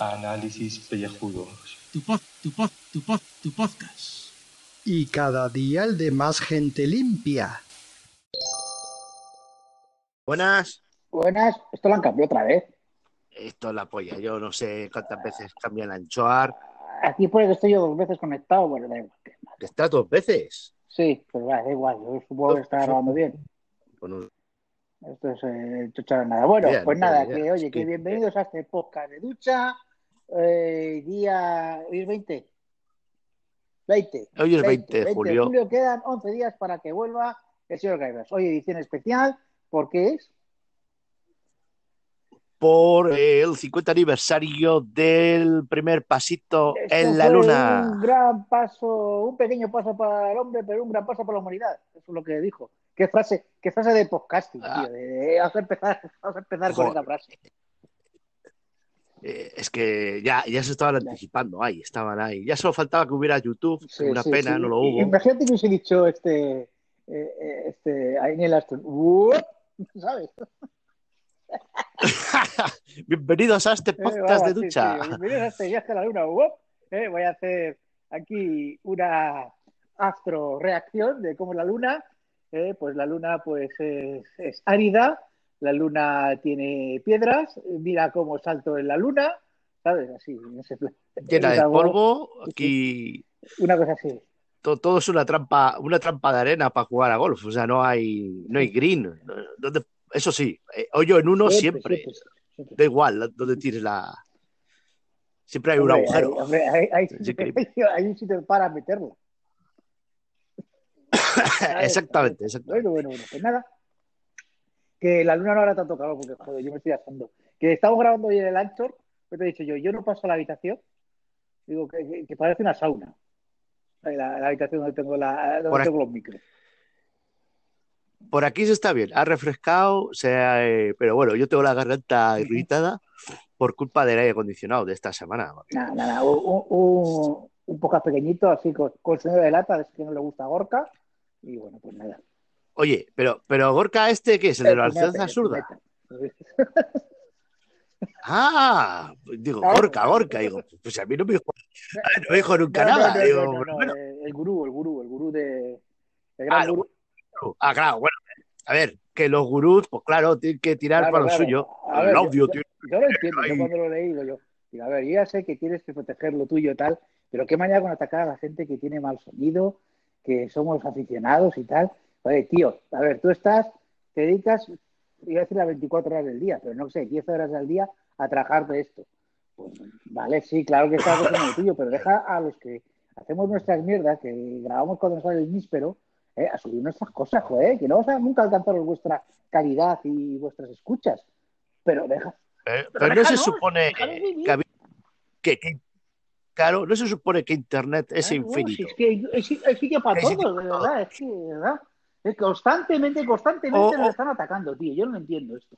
Análisis pellejudos. Tu pod, tu pod, tu pod, tu podcast. Y cada día el de más gente limpia. Buenas. Buenas, esto lo han cambiado otra vez. Esto es la polla. Yo no sé cuántas veces cambian el anchoar. Aquí pone que estoy yo dos veces conectado, bueno, da igual. ¿Que ¿Estás dos veces? Sí, pues va, da igual, yo supongo que está grabando bien. Bueno, Esto es eh, chucha de nada. Bueno, Bien, pues nada, bien, que oye, sí. que bienvenidos a este podcast de ducha. Eh, día, hoy es 20. 20. Hoy es 20 de julio. Quedan 11 días para que vuelva el señor Gaibras. Hoy edición especial, ¿por qué es? Por el 50 aniversario del primer pasito en la luna. Un gran paso, un pequeño paso para el hombre, pero un gran paso para la humanidad. Eso es lo que dijo. Qué frase, qué frase de podcasting, Ah. tío. de- vamos a empezar, vamos a empezar con esa frase. Eh, es que ya, ya se estaban anticipando ahí, estaban ahí. Ya solo faltaba que hubiera YouTube, Sí, una sí, pena, sí. no lo hubo. Imagínate que hubiese dicho este, eh, eh, este, ahí en el Aston. ¿Sabes? Bienvenidos a este Eh, podcast vamos, de ducha. sí, Bienvenidos a este viaje a la luna. ¡Uop! Eh, voy a hacer aquí una astro reacción de cómo la luna. Eh, pues la luna pues es, es árida, la luna tiene piedras, mira cómo salto en la luna, ¿sabes? Así, en ese plan. Llena de polvo, aquí Una cosa así. to- todo es una trampa, una trampa de arena para jugar a golf. O sea, no hay, no hay green. Donde- eso sí, eh, hoyo en uno siempre. siempre, siempre. Da igual donde tires la. Siempre hay un agujero. Hay, hombre, hay- hay- hay un sitio para meterla. exactamente, exactamente. Bueno, bueno, bueno, pues nada. Que la luna no hará tanto calor porque, joder, yo me estoy asando. Que estamos grabando hoy en el Anchor, pues te he dicho yo, yo no paso a la habitación, digo que, parece una sauna. La, la habitación donde tengo, la, donde Por tengo los micros. Por aquí se está bien, ha refrescado, sea, eh, pero bueno, yo tengo la garganta irritada por culpa del aire acondicionado de esta semana. Nada, nada, un, un, poco pequeñito, así con, con sonido de lata, es que no le gusta a Gorka. Y bueno, pues nada. Oye, pero, pero Gorka, ¿este qué es? ¿El de la el zurda? Ah, digo, Claro. Gorka, Gorka. Digo, pues a mí no me dijo, no me dijo nunca nada. Digo, el gurú, el gurú, el gurú de. El gran Ah, el gurú. ah, claro, bueno. A ver, que los gurús, pues claro, tienen que tirar Claro, para lo claro. suyo. A ver, audio, yo, tío. yo lo entiendo, yo cuando lo he leído yo. Digo, a ver, yo ya sé que tienes que proteger lo tuyo y tal, pero qué manera con atacar a la gente que tiene mal sonido, que somos aficionados y tal. Oye, tío, a ver, tú estás, te dedicas, iba a decir las 24 horas del día, pero no sé, 10 horas al día a trabajar de esto. Pues, vale, sí, claro que estás haciendo lo tuyo, pero deja a los que hacemos nuestras mierdas, que grabamos cuando sale el níspero, eh, a subir nuestras cosas, joder, que no vamos a nunca alcanzar vuestra calidad y vuestras escuchas. Pero deja, Eh, Pero Pero no se supone que, que- que- claro, no se supone que Internet es no, si infinito. es que hay, hay si- hay sitio para todos, de verdad, es que, verdad. Es constantemente, constantemente nos están atacando, tío. Yo no entiendo esto.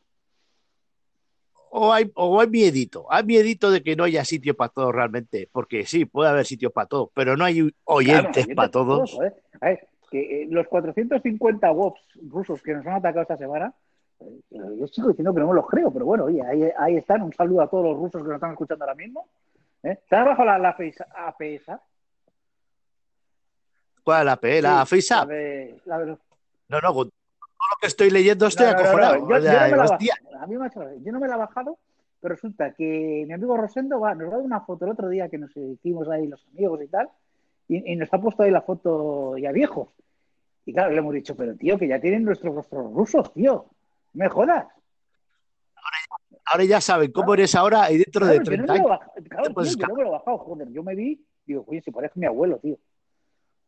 O hay, o hay miedito, hay miedito de que no haya sitio para todos realmente, porque sí, puede haber sitio para todos, pero no hay oyentes Claro, para todos. ver, que eh, los 450 WOPs rusos que nos han atacado esta semana, eh, yo sigo diciendo que no me los creo, pero bueno, oye, ahí, ahí están. Un saludo a todos los rusos que nos están escuchando ahora mismo. ¿Eh? ¿Estás bajo la, la APS? ¿Cuál la P? ¿La Sí, FaceApp? la de- la de- No, no, con todo lo que estoy leyendo estoy No, no, no, acojonado. no, yo- no me la he hostia, bajado. A mí me ha hecho gracia. Yo no me la he bajado, pero resulta que mi amigo Rosendo va, nos va a dar una foto el otro día que nos hicimos ahí los amigos y tal, y, y nos ha puesto ahí la foto ya viejos. Y claro, le hemos dicho, pero tío, que ya tienen nuestros rostros rusos, tío. No me jodas. ahora ya saben cómo eres ahora y dentro de Claro, yo no 30 me lo he años. bajado, claro, tío, yo no me lo he bajado, joder. Yo me vi, digo, oye, si parece mi abuelo, tío.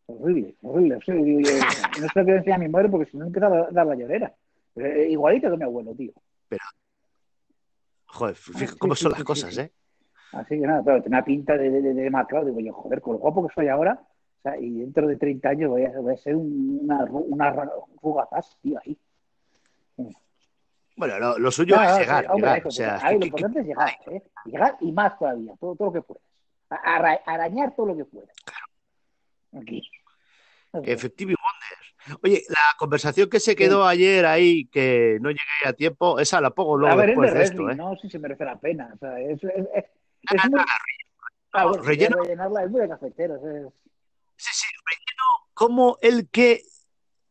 Horrible, horrible. Yo, no se lo quiero enseñar a mi madre porque si no empieza a dar la llorera. Pero, eh, igualito que mi abuelo, tío. Joder, fíjate sí, cómo son las cosas. ¿eh? Así que nada, pero tenía pinta de, de, de, demacrado. Digo yo, joder, con lo guapo que soy ahora, o sea, y dentro de 30 años voy a, voy a ser un- una, una rugazás, tío, ahí. Bueno, lo, lo suyo es llegar, sí, hombre, llegar. eso, O sea, ahí lo que- que- importante es llegar, ¿eh? Llegar y más todavía, todo, todo lo que puedas. A- arra- arañar todo lo que puedas. Aquí. que Effective Wonder. Oye, la conversación que se quedó ayer ahí, que no llegué a tiempo, esa la pongo luego a ver, es de después de esto, ¿eh? no si se merece la pena. O sea, es, es, es, Ah, muy... no, Ah, bueno, relleno. rellenarla es muy de cafeteros. Es... Sí, sí, relleno como el que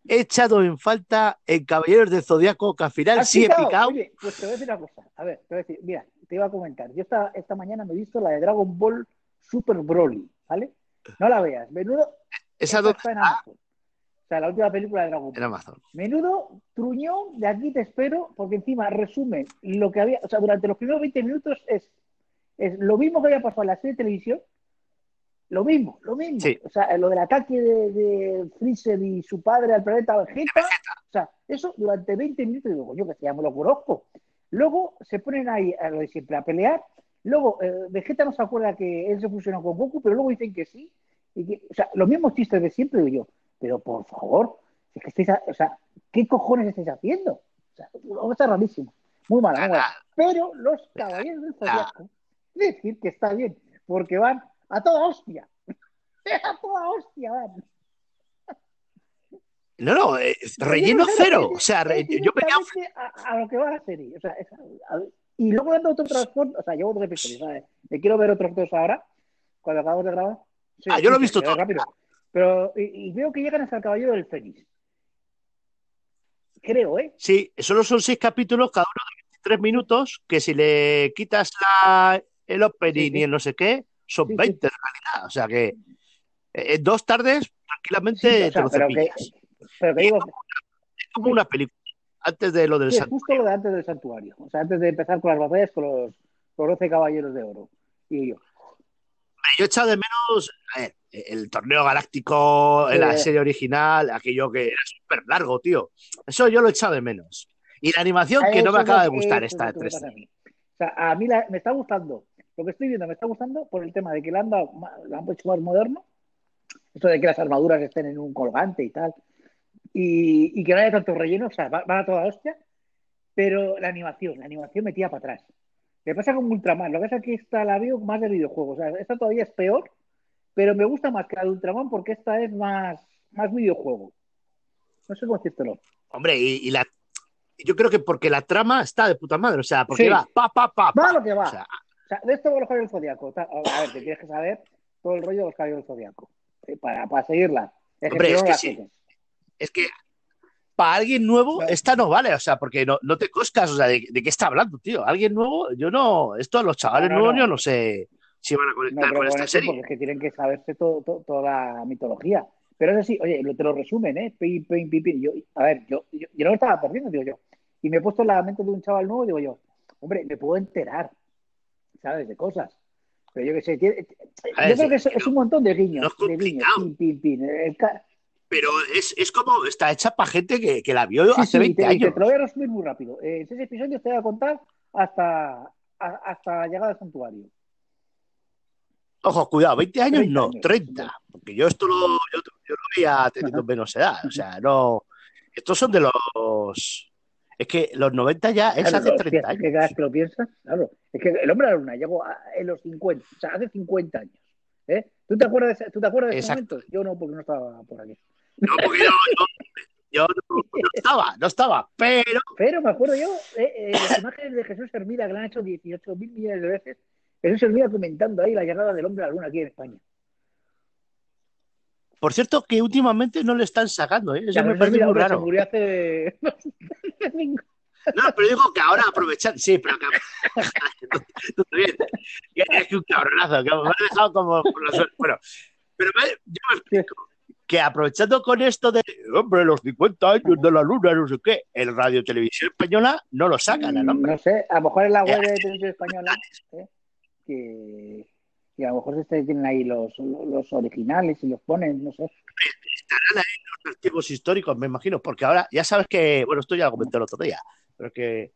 he echado en falta en Caballeros del Zodiaco, que al final ¿Has sí he picado? picado. Oye, pues te voy a decir una cosa. A ver, te voy a decir, mira, te iba a comentar. Yo esta, esta mañana me he visto la de Dragon Ball Super Broly, ¿vale? No la veas. Menudo. Esa do- está en Ah, Amazon. O sea, la última película de Dragon en Ball. Amazon. Menudo truñón, de aquí te espero, porque encima resume lo que había. O sea, durante los primeros 20 minutos es, es lo mismo que había pasado en la serie de televisión. Lo mismo, lo mismo. Sí. O sea, lo del ataque de, de Freezer y su padre al planeta Vegeta. O sea, eso durante 20 minutos, digo, coño, que ya me lo conozco. Luego se ponen ahí a lo de siempre a pelear. Luego, eh, Vegeta no se acuerda que él se fusionó con Goku, pero luego dicen que sí. Y que, o sea, los mismos chistes de siempre, digo yo. Pero por favor, es que estáis, a- o sea, ¿qué cojones estáis haciendo? O sea, está rarísimo. Muy mala, muy mala. Pero los caballeros del Zodiaco, decir que está bien, porque van a toda hostia. A toda hostia van. No, no, eh, relleno Yo cero. O sea, re- yo venía directamente a, a lo que va la serie. O sea, es- a- y luego dando otro trasfondo, o sea, llevo dos episodios, ¿sabes? Me quiero ver otros dos ahora, cuando acabamos de grabar. Sí, Ah, yo lo he visto todo. rápido. Pero, y, y veo que llegan hasta el caballero del Fénix. Creo, ¿eh? Sí, solo son seis capítulos, cada uno de 23 minutos, que si le quitas la, el opening y el no sé qué, son Sí, sí. 20 en realidad. O sea que eh, en dos tardes, tranquilamente, o sea, te lo pero que, cepillas. pero que digo, Es como una película. Antes de lo del santo. justo lo de antes del santuario. O sea, antes de empezar con las batallas con los, los 12 caballeros de oro. Y yo, Yo he echado de menos el torneo galáctico en la serie original, aquello que era súper largo, tío. Eso yo lo he echado de menos. Y la animación que no me acaba de gustar esta es de lo que me pasa 3D. a mí. O sea, a mí la- me está gustando. Lo que estoy viendo me está gustando por el tema de que le han, dado, lo han hecho más moderno. Esto de que las armaduras estén en un colgante y tal. Y, y que no haya tanto relleno. O sea, va- van a toda hostia. Pero la animación, la animación me tira para atrás. Me pasa con Ultraman. Lo que pasa es que esta la veo más de videojuegos. O sea, esta todavía es peor. Pero me gusta más que la de Ultraman porque esta es más, más videojuego. No sé cómo decírtelo. Hombre, y, y la. Yo creo que porque la trama está de puta madre, o sea, porque Sí. va pa, pa, pa, Va pa. a lo que va. O sea, O sea, de esto va los caballeros. Ta- A ver, te tienes que saber todo el rollo de los caballeros del Zodíaco. eh, Para, para seguirla. Es Hombre, es que las sí. es que para alguien nuevo, esta no vale, o sea, porque no, no te coscas, o sea, ¿de, de qué está hablando, tío? Alguien nuevo, yo no. Esto, los chavales No, no, nuevos, no. yo no sé si van a conectar con con esta serie. porque es que tienen que saberse todo, todo- toda la mitología. Pero eso sí, oye, lo- te lo resumen, ¿eh? Pim, pim, pim, pim. Yo, a ver, yo, yo, yo no me estaba perdiendo, digo yo. Y me he puesto en la mente de un chaval nuevo, digo yo, hombre, me puedo enterar, ¿sabes? De cosas. Pero yo qué sé, tiene- A ver, yo creo que es, un montón de guiños. no es de guiños, Pero es, es como, está hecha para gente que, que la vio Sí, hace sí, 20 te, años. te lo voy a resumir muy rápido. Eh, En seis episodios te voy a contar hasta, a- hasta llegada al santuario. Ojo, cuidado, 20 años 30 no, años. 30. Porque yo esto lo, yo, yo lo veía teniendo menos edad. O sea, no. Estos son de los. Es que los 90 ya es Claro, hace hostia, 30 es que años. cada vez que lo piensas, claro. Es que el hombre de la luna llegó a- en los 50, o sea, hace 50 años. ¿eh? ¿Tú te acuerdas de, ¿tú te acuerdas de ese momento? Yo no, porque no estaba por aquí. No, porque yo, yo, yo no, no estaba, no estaba. Pero Pero me acuerdo yo, eh, eh, las imágenes de Jesús Hermida que le han hecho 18 mil millones de veces. Jesús Hermida comentando ahí la llegada del hombre a la luna aquí en España. Por cierto, que últimamente no le están sacando, ¿eh? Eso Ya, me Jesús parece muy raro. hace... No, pero digo que ahora aprovechar. Sí, pero que. También. Que Es que un cabronazo, que me ha dejado como. Bueno, pero me- yo me explico. Que aprovechando con esto de, hombre, los 50 años de la luna, no sé qué, el Radio Televisión Española no lo sacan al hombre. No sé, a lo mejor en la web de televisión española, ¿eh? que, que a lo mejor este tienen ahí los, los originales y los ponen, no sé. Los archivos históricos, me imagino, porque ahora ya sabes que, bueno, esto ya lo comenté el otro día, pero que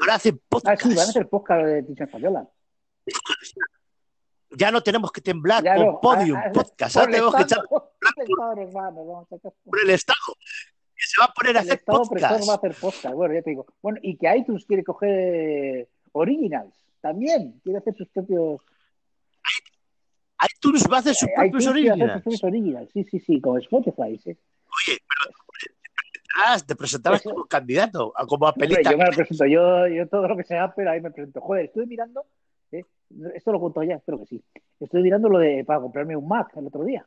ahora hacen Ah, podcast. sí, van a hacer podcast de televisión española. Ya no tenemos que temblar Ya con no, Podium ah, ah, Podcast, ahora el tenemos que echar Estado, por a por el Estado, que se va a poner a El hacer Estado podcast. va a hacer podcast. Bueno, ya te digo. Bueno, y que iTunes quiere coger Originals. También quiere hacer sus propios. iTunes va a hacer sus eh, propios sus originals. Sí, sí, sí, como Spotify. Sí. Oye, pero Ah, te presentabas como candidato, a- como a Hombre, pelita. yo me lo presento, yo, yo todo lo que sea, pero ahí me presento. Joder, estuve mirando, ¿eh? esto lo cuento ya, espero que sí. Estoy mirando lo de para comprarme un Mac el otro día.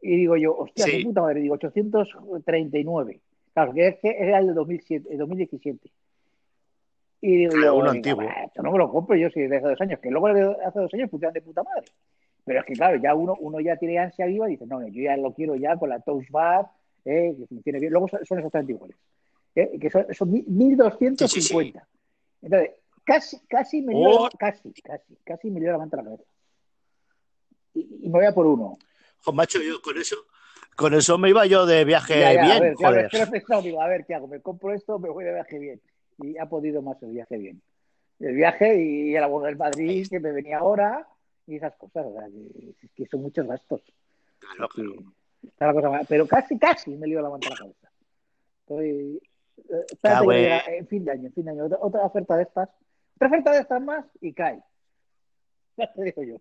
Y digo yo, hostia, Sí. qué puta madre, digo, 839. Claro, que es que era el de 2007, el 2017. Y digo Claro, yo, uno digo, antiguo. "Bah, esto no me lo compro yo si de hace dos años, que luego hace dos años funcionan de puta madre. Pero es que claro, ya uno, uno ya tiene ansia viva y dice, no, no, yo ya lo quiero ya con la touch bar, eh, que funcione bien. Luego son exactamente iguales. eh, que son, son mil- 1250. Entonces, casi, casi me dio, Oh. casi, casi, casi me dio la manta a la cabeza. Y, y me voy a por uno. Jo, macho, yo con eso, con eso me iba yo de viaje Ya, ya, bien, a ver, joder. he pensado, digo, a ver, ¿qué hago? Me compro esto, me voy de viaje bien. Y ha podido más el viaje bien. El viaje y el abono del Madrid, que me venía ahora, y esas cosas, o sea, que, que son muchos gastos. Claro, que claro. está la cosa mal. Pero casi, casi me lío la manta a la cabeza. Estoy, eh, espérate que en- llega en fin de año, en fin de año. Otra, otra oferta de estas. Otra oferta de estas más y cae. Ya te digo yo.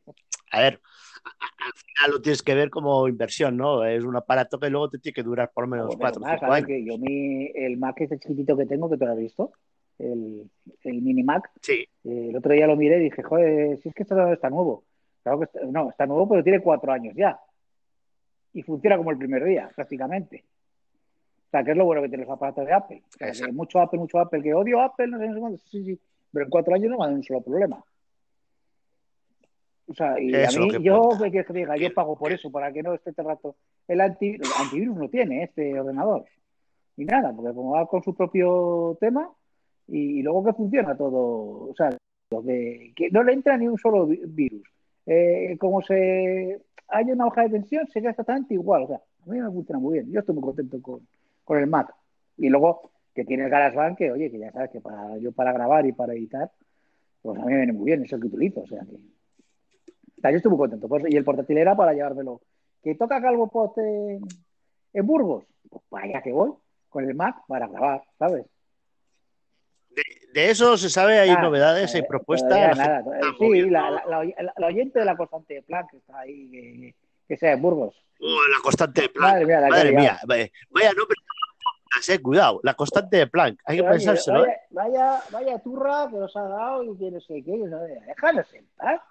A ver, al final lo tienes que ver como inversión, ¿no? Es un aparato que luego te tiene que durar por lo menos cuatro o años. que yo mi, el Mac este chiquitito que tengo, que tú lo has visto, el, el mini Mac, Sí, eh, el otro día lo miré y dije, joder, si es que esto está nuevo. Claro que está- no, está nuevo, pero tiene cuatro años ya. Y funciona como el primer día, prácticamente. O sea, que es lo bueno que tienen los aparatos de Apple. O sea, que Exacto. mucho Apple, mucho Apple, que odio Apple, no sé, no sé cuánto. Sí, sí. Pero en cuatro años no me dado un solo problema. O sea, y Eso a mí, que yo, cuenta. ¿qué quieres que diga? Yo pago por eso, para que no esté el rato. El anti- el antivirus no tiene este ordenador. Ni nada, porque como va con su propio tema y, y luego que funciona todo. O sea, que, que no le entra ni un solo vi- virus. Eh, como se hay una hoja de tensión, se queda exactamente igual. O sea, a mí me funciona muy bien. Yo estoy muy contento con, con el Mac. Y luego que tiene el GarageBand, que oye, que ya sabes que para yo para grabar y para editar, pues a mí me viene muy bien, es el que utilizo. O sea que. Yo estoy muy contento. Pues, y el portátil era para llevármelo. Que toca Calvo Post en, en Burgos, pues vaya que voy con el Mac para grabar, ¿sabes? De eso se sabe, hay Ah, novedades, hay eh, propuestas. la nada. Eh, sí, la, la, oyente de la constante de plan que está ahí, que, que sea en Burgos. Oh, la constante de Planck. Madre mía, la Madre vaya, vaya nombre. Eh, cuidado, la constante de Planck. Hay que pensárselo, vaya, ¿eh? vaya, vaya turra que nos ha dado y que no sé qué. No, déjanos en paz.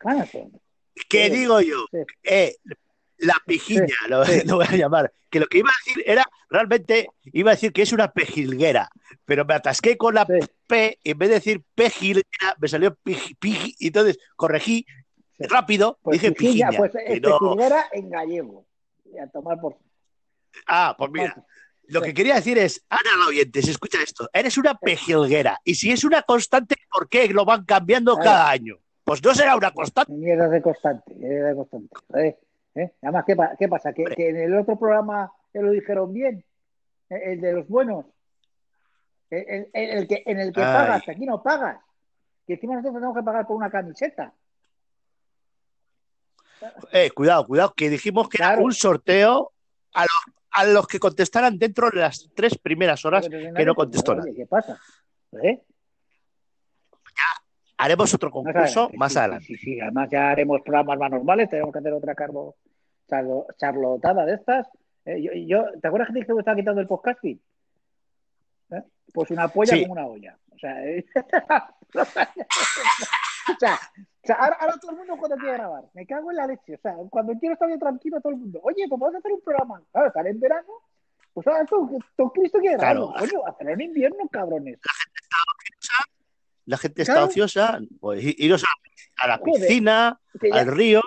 Déjanos en paz. ¿Qué sí, digo yo? sí. Eh, la pijiña, Sí, lo, sí. lo voy a llamar. Que lo que iba a decir era, realmente, iba a decir que es una pejilguera, pero me atasqué con la Sí, P, y en vez de decir pejilguera, me salió piji, piji, y entonces corregí rápido, Pues dije pijilla, pijiña. pues que es no- pejilguera en gallego. A tomar por. Ah, pues mira, lo que quería decir es, Ana la oyente, si escucha esto, eres una pejilguera, y si es una constante, ¿por qué lo van cambiando cada año? Pues no será una constante. Mierda de constante, mierda de constante. ¿eh? ¿Eh? Además, ¿qué, pa- qué pasa? ¿Que, en el otro programa que lo dijeron bien, el, el de los buenos, el, el- el- que, en el que Ay. pagas, aquí no pagas, que encima nosotros tenemos que pagar por una camiseta. Eh, cuidado, cuidado, que dijimos que era Claro. un sorteo a los, a los que contestaran dentro de las tres primeras horas que no contestó nadie. ¿Qué pasa? ¿Eh? Haremos otro concurso más adelante. Sí, sí, sí. Además ya haremos programas más normales, tenemos que hacer otra charlo- charlotada de estas. Eh, yo, yo- ¿Te acuerdas que te dije que me estaba quitando el podcasting? ¿Eh? Pues una polla Sí. como una olla. O sea, eh, o sea, o sea, ahora, ahora todo el mundo cuando quiere grabar. Me cago en la leche. O sea, cuando quiero estar bien tranquilo todo el mundo. Oye, pues vamos a hacer un programa. Claro, estar en verano. Pues ahora tú, tú Cristo quiere Claro. grabarlo. Coño, hacerlo en invierno, cabrones. La gente está ociosa, pues iros a, a la piscina, al río,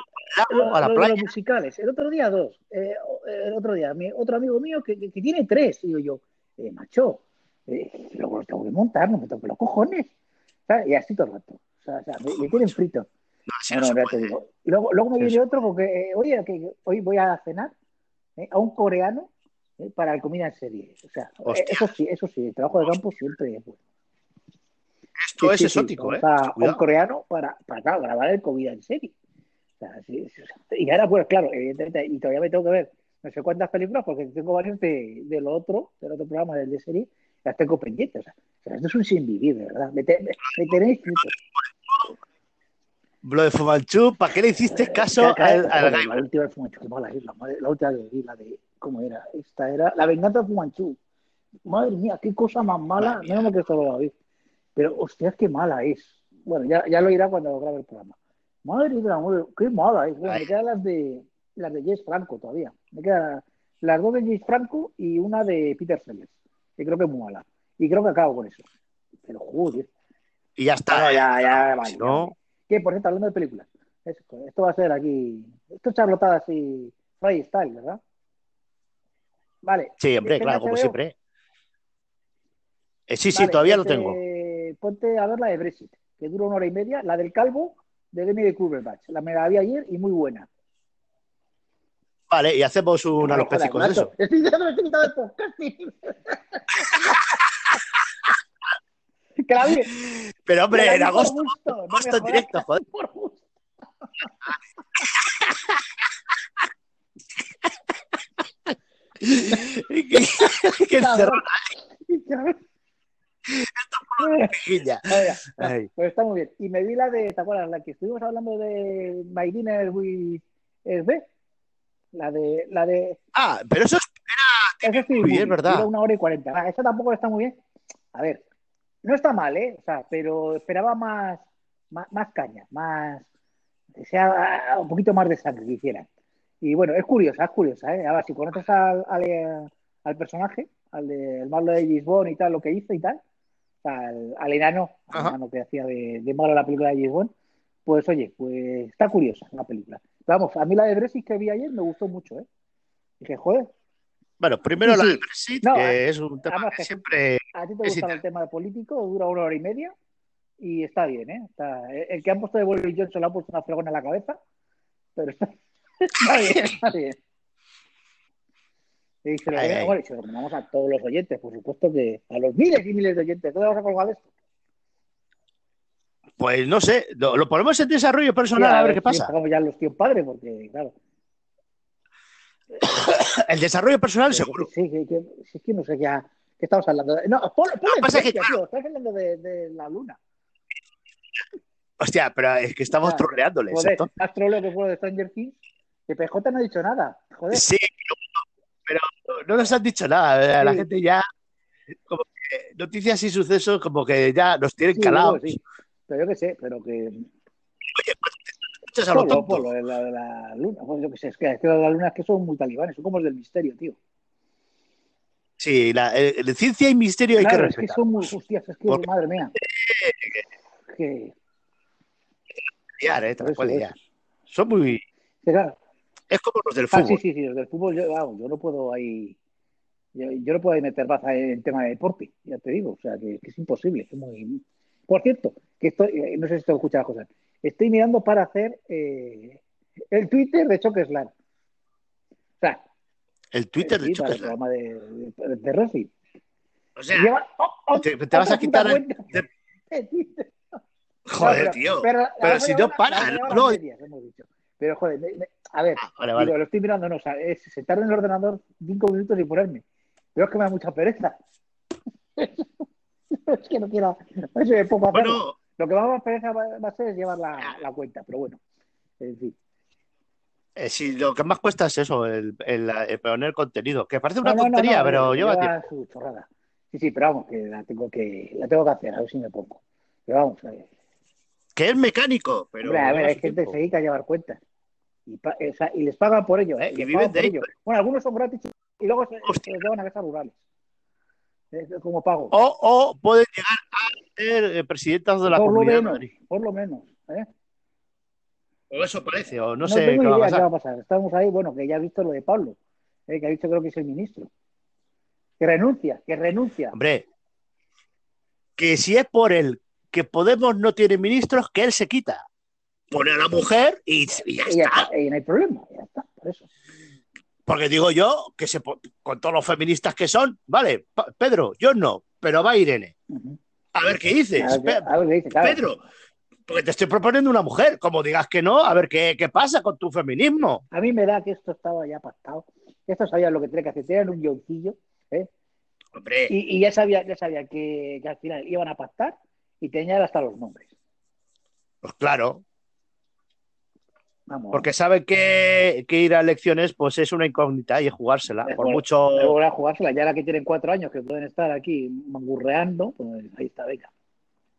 al lago, a la playa. los musicales. El otro día dos. Eh, el otro día, mi, otro amigo mío que, que- que tiene tres. Digo yo, eh, macho, eh, luego los tengo que montar, no me toco los cojones. ¿Sabes? Y así todo el rato. O sea, o sea, me, me tienen frito. No, así No, no no, se ya te puede. digo. Y luego, luego me viene otro porque, oye, que, hoy voy a cenar a un coreano para el comida en serie. O sea, Hostia. eso sí, eso sí, el trabajo de campo siempre es bueno. Esto Sí, es sí, sí, exótico, ¿eh? un coreano para, para claro, grabar el COVID en serie. O sea, sí, sí, o sea, y ahora, pues claro, evidentemente, y todavía me tengo que ver no sé cuántas películas, porque tengo varios de, de lo otro, del otro programa, del de serie, las tengo pendientes. O sea, o sea, esto es un sin vivir, de verdad. Me, te- me- me tenéis. Lo de Fumanchu, ¿para qué le hiciste caso Ca- ca- al? La última vez fue mucho, qué mala es la, la última vez vi la de ¿Cómo era? Esta era La venganza de Fu Manchu. Madre mía, qué cosa más mala. Madre No me creo que lo David. Pero, hostias, qué mala es. Bueno, ya, ya lo irá cuando grabe el programa. Madre del amor, qué mala es. Bueno, Ay. me quedan las de las de James Franco todavía. Me quedan las dos de James Franco y una de Peter Sellers, que creo que es muy mala. Y creo que acabo con eso. Pero joder. Y ya está. No, ya, ya, vale, Si no, Que por cierto, hablando de películas, esto, esto va a ser aquí. Esto es charlotada así, freestyle, ¿verdad? Vale. sí, hombre, ¿Tienes claro, como siempre. Eh, sí, sí, todavía lo tengo. Eh, ponte a ver la de Brexit, que dura una hora y media, la del calvo de Demi de Cumberbatch. La me la vi ayer y muy buena. Vale, y hacemos un No, joder, de eso. Estoy diciendo, estoy quitando el. Pero hombre, en agosto, gusto, no me agosto en directo, joder. por gusto. que Cabrón. Vaya, Ay. Pues está muy bien. Y me vi la de, ¿te acuerdas? La que estuvimos hablando de My Dinner with SB. La de, la de, Ah, pero eso es. esa sí, Muy bien, ¿verdad? una hora y cuarenta. Ah, esa tampoco está muy bien. A ver, no está mal, ¿eh? O sea, pero esperaba más, más, más caña, más, que sea ah, un poquito más de sangre que hicieran. Y bueno, es curiosa, es curiosa, ¿eh? Ahora, si conoces al, al, al personaje, al de, el malo de Gisbon y tal, lo que hizo y tal, al, al enano, al enano que hacía de, de malo la película de Gisbon, pues oye, pues está curiosa la película. Vamos, a mí la de Brexit que vi ayer me gustó mucho, ¿eh? Dije, joder, Bueno, primero Sí, la del Brexit, No, que es un tema además que siempre. a ti te gusta el tema de político, dura una hora y media y está bien, ¿eh? Está- el que han puesto de Boris Johnson le ha puesto una fregona en la cabeza, pero está, está bien, está bien. Y se lo, Ay, ay. bueno, y se lo recomendamos a todos los oyentes, por supuesto que a los miles y miles de oyentes. ¿Tú le vas a colgar esto? Pues no sé, lo, lo ponemos en desarrollo personal Sí, a ver qué si pasa. pagamos ya los tíos padres, porque, claro. El desarrollo personal, seguro. Sí, que, que, sí, que no sé ya. ¿Qué estamos hablando? No, pon, ponle Ah, pasa que, precio, tío, Estás hablando de, de la luna. Hostia, pero es que estamos Ah, troleándole. Joder, exacto. más troleo que fue lo de Stranger Things, que PJ no ha dicho nada. Joder. Sí, pero no nos han dicho nada. La Sí. gente ya. Como que noticias y sucesos, como que ya nos tienen Sí, calados. sí. Pero yo qué sé, pero que. Muchos a lo Solo tonto. por lo de la, de la luna. Pues yo qué sé, es que, es que lo de la luna es que son muy talibanes, son como los del misterio, tío. Sí, la, eh, ciencia y misterio hay que es que respetar. son muy. Hostias, es que, Porque- madre mía. Que, Liar, eh, te liar. Son muy. claro. Es como los del Ah, fútbol. sí, sí, sí, los del fútbol, yo, vamos, yo no puedo ahí. Yo, yo no puedo ahí meter baza en tema de deporte, ya te digo, o sea, que, que es imposible. es muy... Por cierto, que estoy, eh, no sé si te escuchas las cosas, estoy mirando para hacer eh, el Twitter de Choqueslan. O sea, El Twitter sí, de para el programa de, de, de Racing. O sea, Lleva- oh, oh, te, te vas a quitar. el- de-. Joder, No, pero- tío. Pero, si no para, no- medias, hemos dicho. Pero joder, me- me- a ver, Ah, vale, vale. Digo, lo estoy mirando, no, o sea, es sentarme en el ordenador cinco minutos y ponerme. Pero es que me da mucha pereza. es que no quiero. Poco. Bueno, Lo que más pereza va, a ser es llevar la, la cuenta, pero bueno. En fin. eh, si lo que más cuesta es eso, el, el- el poner contenido. Que parece una No, no, no, tontería, no, pero lleva tiempo. su chorrada. Sí, sí, pero vamos, que la tengo que, la tengo que hacer, a ver si me pongo. Pero vamos, a ver. Que es mecánico, pero. Hombre, a ver, hay gente que se dedica a llevar cuentas. Y, pa- o sea, y les pagan por ello, ¿eh? Y viven de ello. Bueno, algunos son gratis y luego se, los llevan a casas rurales. Es como pago. O, o pueden llegar a ser eh, presidentas de la por comunidad de menos, Madrid. por lo menos. ¿eh? O eso parece, o no, No, sé tengo qué va a idea qué pasar. va a pasar. Estamos ahí, bueno, que ya ha visto lo de Pablo, ¿eh? que ha dicho creo que es el ministro. Que renuncia, que renuncia. Hombre, que si es por él que Podemos no tiene ministros, que él se quita. Pone a la mujer y, y ya Y ya está. está, y no hay problema, ya está, por eso. Porque digo yo que se, con todos los feministas que son, vale, Pedro, yo no, pero va Irene. A ver qué dices, A ver, qué- Pe- a ver qué dice, claro. Pedro. Porque te estoy proponiendo una mujer. Como digas que no, a ver qué, qué pasa con tu feminismo. A mí me da que esto estaba ya pactado. Esto sabía lo que tenía que hacer, tenían un guioncillo, ¿eh? Hombre, y, y ya sabía, ya sabía que, que al final iban a pactar y tenían hasta los nombres. pues claro. Vamos. Porque saben que, que ir a elecciones pues es una incógnita y es jugársela. Por mucho. A jugársela. Ya la que tienen cuatro años que pueden estar aquí mangurreando, pues ahí está, venga.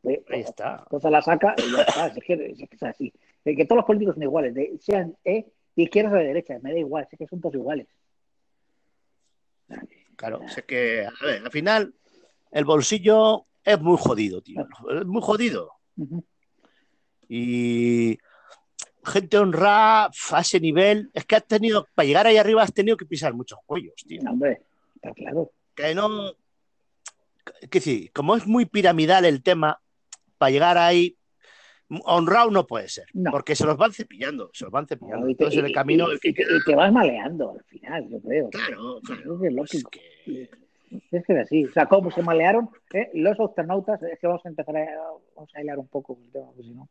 Eh, Ahí está. Entonces la saca y ya está. Es que, es que es así. Eh, que todos los políticos son iguales, de- sean eh, de izquierdas o de derechas, me da igual, es que son todos iguales. Claro, sea que, a ver, al final, el bolsillo es muy jodido, tío. Es muy jodido. Y gente honrada a ese nivel, es que has tenido, para llegar ahí arriba has tenido que pisar muchos cuellos, tío. Hombre, está claro. Que no. Que sí, como es muy piramidal el tema, para llegar ahí, honrado no puede ser. No. Porque se los van cepillando, se los van cepillando. Y te, Entonces, en el camino, y- el que y te- vas maleando al final, yo creo. Claro, claro. Es lógico. que- Es que es así. O sea, cómo se malearon eh, los astronautas. Es que vamos a empezar a, vamos a hilar un poco con el tema, porque si no.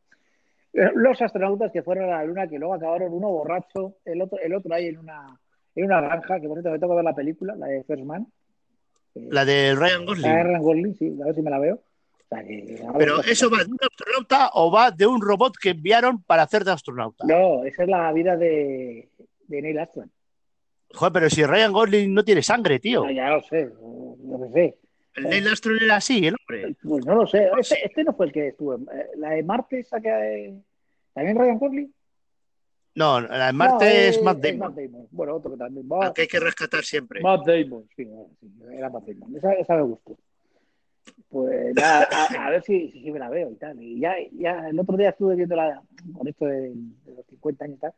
Los astronautas que fueron a la Luna, que luego acabaron uno borracho, el otro, el otro ahí en una, en una granja, que por cierto me toca ver la película, la de First Man. Eh, La de Ryan la de Gosling. Ryan Gosling, sí, a ver si me la veo. O sea, que- a ver, Pero pues, eso va de un astronauta o va de un robot que enviaron para hacer de astronauta. No, esa es la vida de, de Neil Armstrong. Joder, pero si Ryan Gosling no tiene sangre, tío. No, ya lo sé, lo que sé. El Neil Armstrong era así, el hombre. Pues no lo sé. Este, este no fue el que estuvo. eh, La de Marte, esa que. eh, ¿También Ryan Gosling? No, la de Marte No, es eh, Matt Damon. Bueno, otro que también. Va, que hay que rescatar siempre. Matt Damon, sí, era Matt Damon. Esa, esa me gustó. Pues ya, a, a ver si, si me la veo y tal. Y ya, ya el otro día estuve viendo la, con esto de, de los 50 años y tal,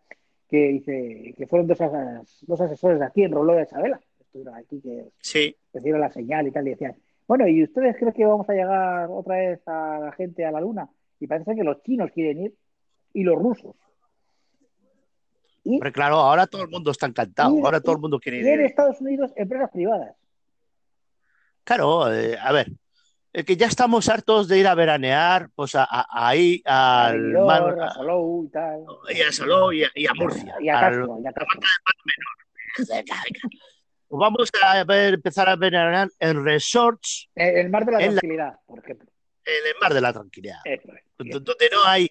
que dice que fueron dos, as- dos asesores de aquí en Rollo de Isabela. Estuvieron aquí que Sí, recibieron la señal y tal, y decían, bueno, ¿y ustedes creen que vamos a llegar otra vez a la gente a la luna? Y parece que los chinos quieren ir y los rusos. Y, hombre, claro, ahora todo el mundo está encantado. Y- Ahora todo el mundo quiere y en ir. Estados Unidos, empresas privadas. Claro, eh, a ver. Es que ya estamos hartos de ir a veranear, pues a, a- ahí A al Benidorm, mar, a Salou y tal. y a Salou y a, y a Murcia. Y a al- Castro, y a Castro. Pues vamos a ver, empezar a veranear en resorts Eh, El mar de la tranquilidad, por ejemplo. en el mar de la tranquilidad. Es. donde no hay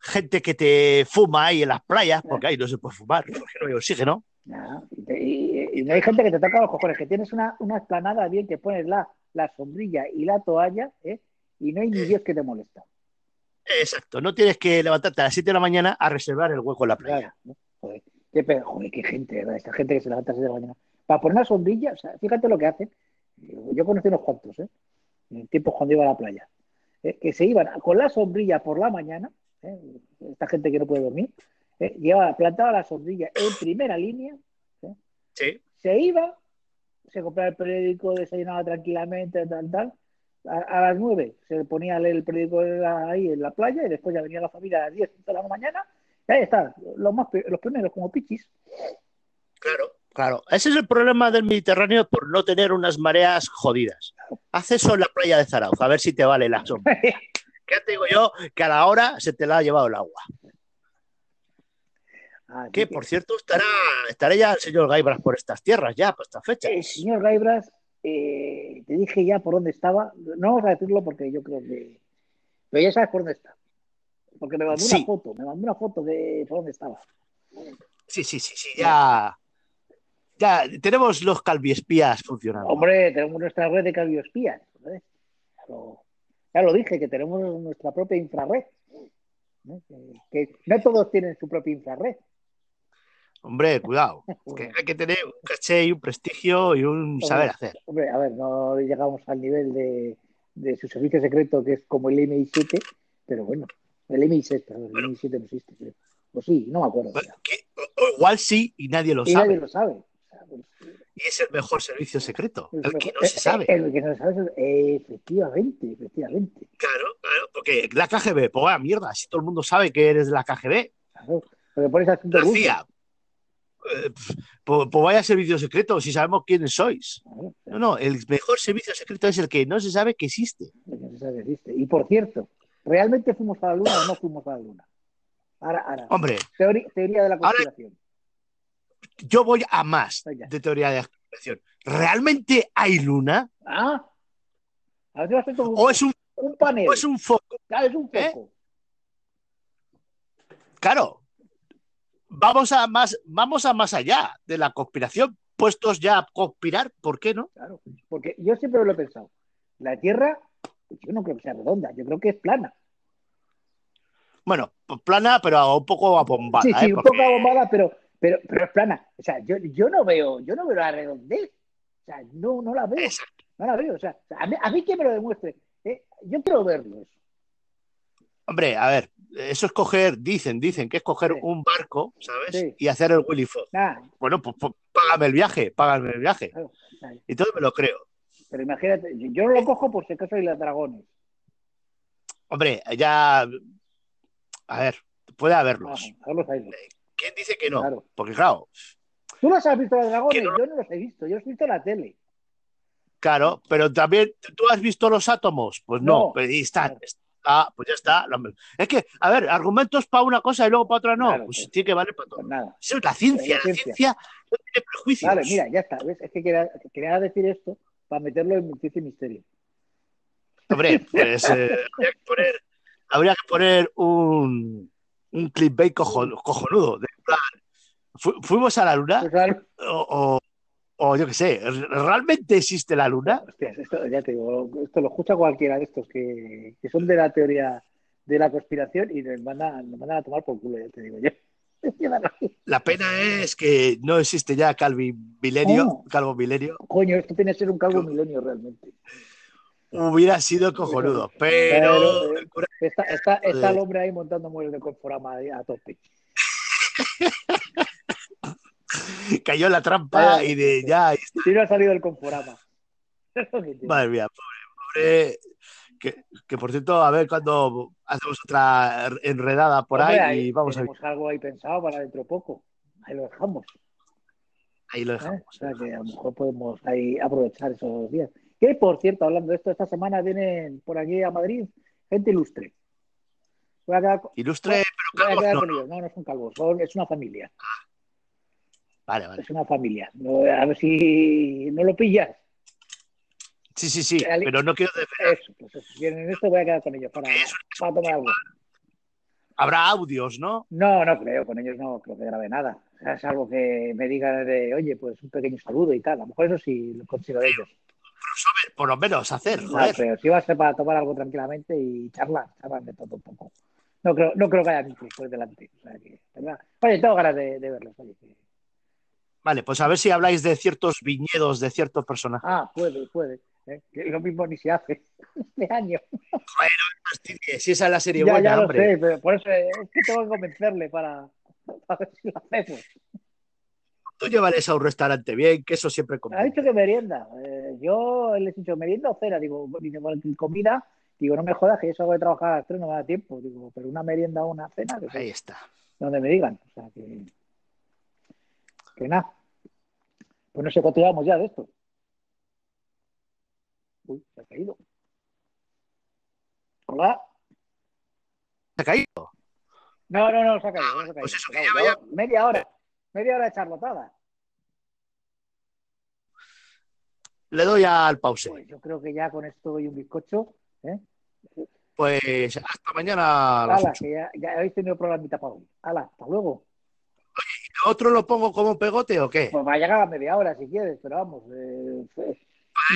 gente que te fuma ahí en las playas, porque ahí no se puede fumar, porque no hay oxígeno. Y, te- y- y no hay gente que te toca los cojones, que tienes una, una esplanada bien que pones la, la sombrilla y la toalla, ¿eh? y no hay ni Dios que te molesta. Exacto, no tienes que levantarte a las 7 de la mañana a reservar el hueco en la playa. Claro, ¿no? Joder, qué, joder, qué gente, ¿verdad? Esta gente que se levanta a las 7 de la mañana. Para poner una sombrilla, o sea, fíjate lo que hacen. Yo conocí unos cuantos, ¿eh? En tiempos cuando iba a la playa. ¿eh? Que se iban con la sombrilla por la mañana, ¿eh? esta gente que no puede dormir, ¿eh? llevaba, plantaba la sombrilla en primera línea, Sí, se iba, se compraba el periódico, desayunaba tranquilamente, tal, tal. A, a las 9 se ponía a leer el periódico ahí en la playa y después ya venía la familia a las 10 de la mañana. Y ahí está, los, más, los primeros como pichis. claro, claro. Ese es el problema del Mediterráneo por no tener unas mareas jodidas. Haz eso en la playa de Zarauz, a ver si te vale la sombra. Ya te digo yo que a la hora se te la ha llevado el agua. Así Que, por cierto, estará, estará ya el señor Gaibras por estas tierras, ya, por esta fecha. eh, señor Gaibras, eh, te dije ya por dónde estaba. No vamos a decirlo porque yo creo que. Pero ya sabes por dónde está. Porque me mandó Sí. una foto, me mandó una foto de por dónde estaba. Sí, sí, sí, sí, ya. Ya tenemos los calviespías funcionando. Hombre, tenemos nuestra red de cardioespías. ¿sabes? Ya lo, ya lo dije, que tenemos nuestra propia infrarred. ¿no? Que, que no todos tienen su propia infrarred. Hombre, cuidado. Que hay que tener un caché y un prestigio y un saber hacer. Hombre, a ver, no llegamos al nivel de, de su servicio secreto, que es como el MI7, pero bueno, el MI6, perdón, el MI7 no existe, creo. O sí, no me acuerdo. Que- igual sí y nadie lo Y sabe. nadie lo sabe. Y es el mejor servicio secreto, el que mejor- no se eh, sabe. eh, El que no se sabe el- efectivamente, efectivamente. Claro, claro, porque la KGB, pues vaya mierda, si todo el mundo sabe que eres de la KGB, Claro. Porque pones ruso. CIA, eh, pues, pues vaya servicio secreto, si sabemos quiénes sois. Claro, No, no, el mejor servicio secreto es el que no se sabe que existe. el que no se sabe que existe. Y por cierto, ¿realmente fuimos a la luna o no fuimos a la luna? Ahora, ahora. Hombre, Teoría, teoría de la Ahora- conspiración. Yo voy a más de teoría de la conspiración. ¿Realmente hay luna? Ah, como ¿O es un, un panel. o es un foco? Claro, es un ¿Eh? foco. Claro. vamos a más, vamos a más allá de la conspiración, puestos ya a conspirar, ¿por qué no? Claro, porque yo siempre lo he pensado. La Tierra, yo no creo que sea redonda, yo creo que es plana. Bueno, pues plana, pero un poco abombada. sí, sí, ¿eh? un Porque- poco abombada, pero, pero, pero es plana. O sea, yo, yo no veo, yo no veo la redondez. O sea, no, no la veo. Exacto. No la veo. O sea, a mí, a mí que me lo demuestre. ¿eh? Yo quiero verlo eso. Hombre, a ver, eso es coger, dicen, dicen que es coger Sí. un barco, ¿sabes? Sí. Y hacer el Willy Fox. Nada, Bueno, pues, pues, págame el viaje, págame el viaje. claro. Y todo me lo creo. Pero imagínate, yo no lo cojo por si acaso hay las dragones. Hombre, ya. A ver, puede Ah, haberlos. ¿Quién dice que no? Claro. Porque, claro, ¿Tú los has visto los dragones? No- Yo no los he visto, yo los he visto en la tele. claro, pero también, ¿tú has visto los átomos? Pues no, No. pues. Ah, pues ya está. Es que, a ver, argumentos para una cosa y luego para otra no. Claro, pues pues. tiene que valer para todo. Pues nada. Eso es la ciencia. Es La ciencia, ciencia. no tiene prejuicios. Vale, mira, ya está. ¿ves? Es que quería, quería decir esto para meterlo en y misterio. Hombre, pues eh, habría, que poner, habría que poner un, un clickbait cojon- cojonudo. De, en plan, fu- ¿Fuimos a la luna? Pues, O, o- o yo qué sé, ¿realmente existe la luna? hostias, esto, ya te digo, esto lo escucha cualquiera de estos que, que son de la teoría de la conspiración y nos mandan, nos mandan a tomar por culo, ya te digo yo. La pena es que no existe ya Calvin Milenio, Oh. Calvo Milenio. Coño, esto tiene que ser un calvo milenio realmente. Hubiera sido cojonudo, pero Está, está, está el hombre ahí montando muebles de Conforama ahí a tope. cayó la trampa y de ya. Si no ha salido el Conforama. Madre mía, pobre, pobre. Que, que, por cierto, a ver cuando hacemos otra enredada por Hombre, ahí y vamos a ver. tenemos algo ahí pensado para dentro de poco. Ahí lo dejamos. Ahí lo ¿eh? dejamos. O sea que a lo mejor podemos ahí aprovechar esos días. Que por cierto, hablando de esto, esta semana vienen por aquí a Madrid gente ilustre. Voy a quedar, con- Ilustre, voy a pero quedar calvos con no. ellos. No, no son calvos, son- es una familia. Vale, vale. Es una familia. No, a ver si no lo pillas. Sí, sí, sí, pero no quiero defender. Eso, pues eso. Si vienen esto, voy a quedar con ellos para, para tomar algo. Habrá audios, ¿no? No, no creo, con ellos no creo que grabe nada. O sea, es algo que me digan de, oye, pues un pequeño saludo y tal. A lo mejor eso sí lo consigo de ellos. Por lo menos hacer, No, joder. pero si va a ser para tomar algo tranquilamente y charlar, charlar de todo un poco. No creo, no creo que haya micros por delante. O sea que, ¿verdad? Oye, tengo ganas de, de verlos. Oye, que- Vale, pues a ver si habláis de ciertos viñedos de ciertos personajes. Ah, puede, puede. ¿eh? Que lo mismo ni se hace este año. Si esa es la serie Ya, buena, ya lo hombre. sé, pero por eso es que tengo que convencerle para, para ver si lo hacemos. Tú llevarás a un restaurante bien, que eso siempre Ha conviene. dicho que merienda. Eh, yo le he dicho merienda o cena. Digo, comida. Digo, no me jodas que yo salgo de trabajar a las tres, no me da tiempo. Digo, pero una merienda o una cena, Ahí está. donde me digan. O sea, que, que nada. Pues no sé cuánto llevamos ya de esto. Uy, se ha caído. Hola. ¿Se ha caído? No, no, no, se ha caído. no se ha caído. Pues eso, que lleva vamos, Media hora. Media hora de charlotada. Le doy al pause. Pues yo creo que ya con esto y un bizcocho. ¿eh? Pues hasta mañana a las Hala, 8. que ya, ya habéis tenido programita para hoy. Hala, hasta luego. ¿Otro lo pongo como pegote o qué? Pues va a llegar a media hora si quieres, pero vamos. eh, eh,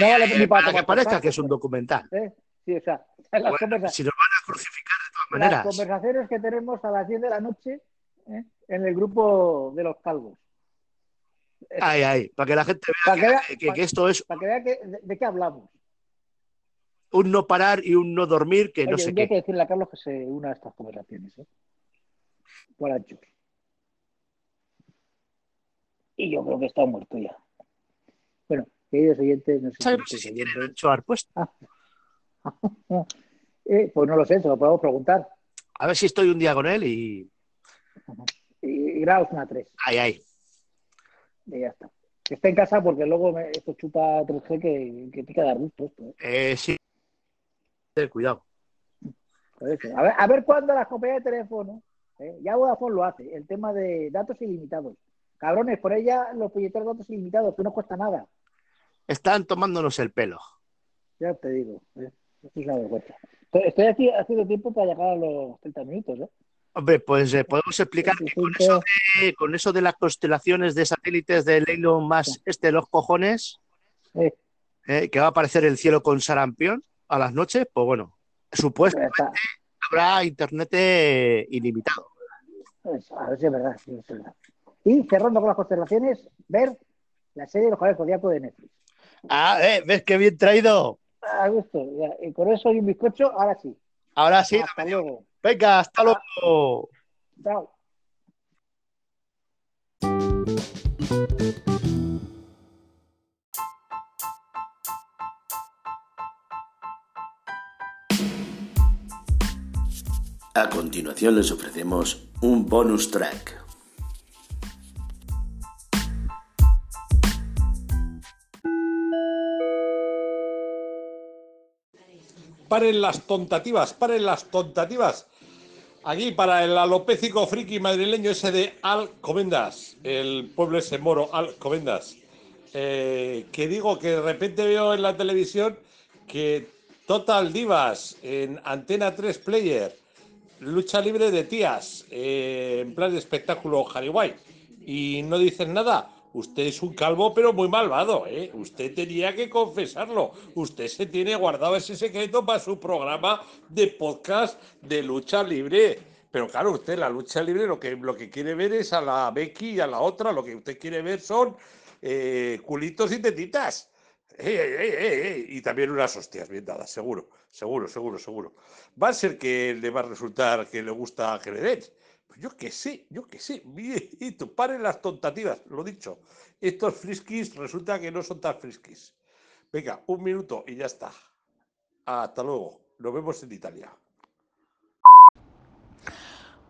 no vale ni Eh, para que parezca que es un documental. ¿eh? Sí, o sea, las, Bueno, si nos van a crucificar de todas las maneras. conversaciones que tenemos a las 10 de la noche ¿eh? en el grupo de los calvos. Ay, ay, para que la gente Para que vea vea- que, que- que esto es Para que que, de, de qué hablamos. un no parar y un no dormir que no sé día hay qué. que decirle a Carlos que se una a estas conversaciones. ¿eh? Por anchos. Y yo creo que está muerto ya. Bueno, queridos oyentes, no sé si sé si estáis tiene oyendo. derecho a respuesta. Eh, pues no lo sé, se lo podemos preguntar. A ver si estoy un día con él y. Y, una 3. Ay, ay. Y ya está. Que esté en casa porque luego me- esto chupa 3G que, que te queda gusto esto. ¿eh? Eh, sí. Cuidado. A ver, a ver cuándo las compañías de teléfono, ¿eh? ya Vodafone lo hace, el tema de datos ilimitados. Cabrones, por ella los puñeteros datos ilimitados, que no cuesta nada. Están tomándonos el pelo. Ya te digo, ¿eh? Es la vergüenza. Estoy- Estoy aquí haciendo tiempo para llegar a los 30 minutos, ¿eh? Hombre, pues eh, podemos explicar que con eso, de, con eso de las constelaciones de satélites de Elon más este de los cojones, Eh, que va a aparecer el cielo con sarampión a las noches, pues bueno, supuestamente habrá internet eh, ilimitado. Eso, a ver si es verdad, sí, es verdad. Y cerrando con las constelaciones, ver la serie de los caballos zodiaco de Netflix. Ah, eh, ¿ves qué bien traído? A gusto, ya, y con eso y un bizcocho, ahora sí. Ahora sí, Hasta luego. Venga, hasta luego. Chao. A continuación les ofrecemos un bonus track. Paren las tontativas, paren las tontativas. Aquí para el alopécico friki madrileño ese de Alcobendas, el pueblo ese moro Alcobendas. Eh, que digo que de repente veo en la televisión que Total Divas en Antena 3 Player, lucha libre de tías, eh, en plan de espectáculo Harry Y no dicen nada. Usted es un calvo, pero muy malvado, ¿eh? Usted tenía que confesarlo. Usted se tiene guardado ese secreto para su programa de podcast de lucha libre. Pero claro, usted la lucha libre lo que, lo que quiere ver es a la Becky y a la otra. Lo que usted quiere ver son eh, culitos y tetitas. ¡Ey, ey, ey, ey, ey! Y también unas hostias bien dadas, seguro, seguro, seguro, seguro. Va a ser que le va a resultar que le gusta que. Yo qué sé, yo qué sé. Tú, paren las tontativas, lo dicho. Estos friskis resulta que no son tan friskis. Venga, un minuto y ya está. Hasta luego. Nos vemos en Italia.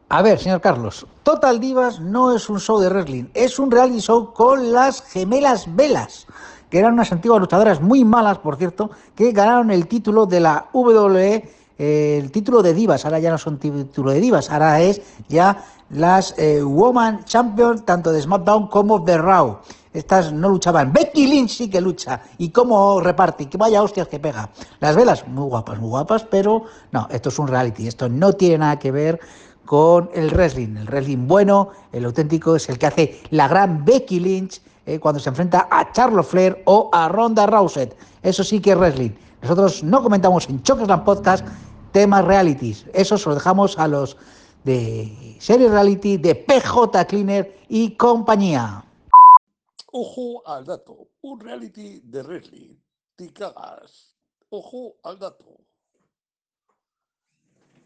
A ver, señor Carlos, Total Divas no es un show de wrestling, es un reality show con las gemelas Velas, que eran unas antiguas luchadoras muy malas, por cierto, que ganaron el título de la WWE, el título de divas, ahora ya no son título de divas, ahora es ya las eh, Woman Champion, tanto de SmackDown como de Raw. Estas no luchaban. Becky Lynch sí que lucha. ¿Y cómo reparte? Que vaya hostias que pega. Las velas, muy guapas, muy guapas, pero no, esto es un reality. Esto no tiene nada que ver con el wrestling. El wrestling bueno, el auténtico, es el que hace la gran Becky Lynch eh, cuando se enfrenta a Charlotte Flair o a Ronda Rousey. Eso sí que es wrestling. Nosotros no comentamos en Chocosland Podcast temas realities. Eso se lo dejamos a los de serie reality de PJ Cleaner y compañía. Ojo al dato. Un reality de wrestling. Te cagas. Ojo al dato.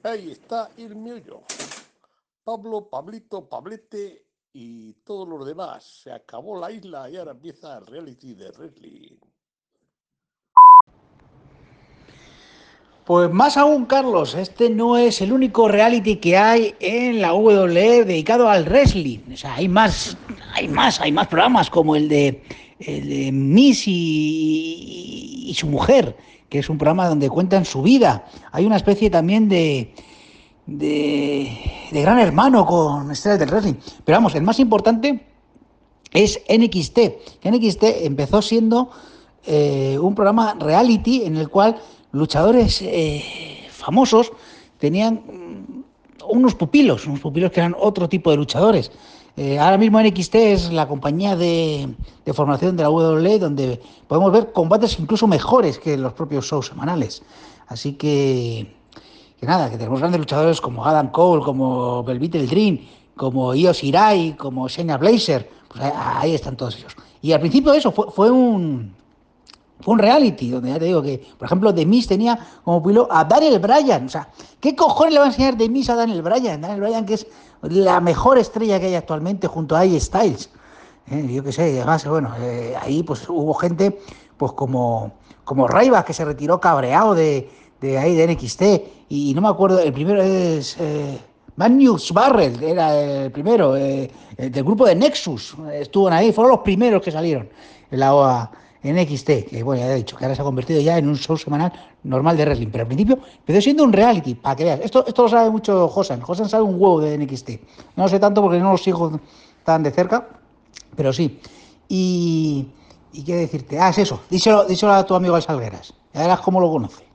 Ahí está el meollo. Pablo, Pablito, Pablete y todos los demás. Se acabó la isla y ahora empieza el reality de wrestling. Pues más aún, Carlos, este no es el único reality que hay en la WWE dedicado al wrestling. O sea, hay más, hay más, hay más programas como el de, el de Miss y, y su mujer, que es un programa donde cuentan su vida. Hay una especie también de, de, de gran hermano con estrellas del wrestling. Pero vamos, el más importante es NXT. NXT empezó siendo eh, un programa reality en el cual luchadores eh, famosos tenían mm, unos pupilos, unos pupilos que eran otro tipo de luchadores. Eh, ahora mismo NXT es la compañía de, formación de la WWE donde podemos ver combates incluso mejores que los propios shows semanales. Así que, nada, que tenemos grandes luchadores como Adam Cole, como Velvet el Dream, como Io Shirai, como Shayna Blazer. Pues ahí, están todos ellos. Y al principio eso fue un un reality, donde ya te digo que, por ejemplo, The Miz tenía como pilo a Daniel Bryan. O sea, ¿qué cojones le va a enseñar The a Daniel Bryan? Daniel Bryan, que es la mejor estrella que hay actualmente junto a AJ Styles. Eh, yo qué sé, además, bueno, eh, ahí pues hubo gente pues como, como que se retiró cabreado de, de ahí de NXT. Y, no me acuerdo, el primero es... Eh, Magnus Barrel era el primero, eh, del grupo de Nexus, estuvo ahí, fueron los primeros que salieron en la OA en XT, que bueno, ya he dicho que ahora se ha convertido ya en un show semanal normal de wrestling, pero al principio empezó siendo un reality, para que veas. Esto, esto lo sabe mucho Josan, Josan sabe un huevo de NXT. No lo sé tanto porque no lo sigo tan de cerca, pero sí. Y, y qué decirte, ah, es eso, díselo, díselo a tu amigo Salgueras, ya verás cómo lo conoce.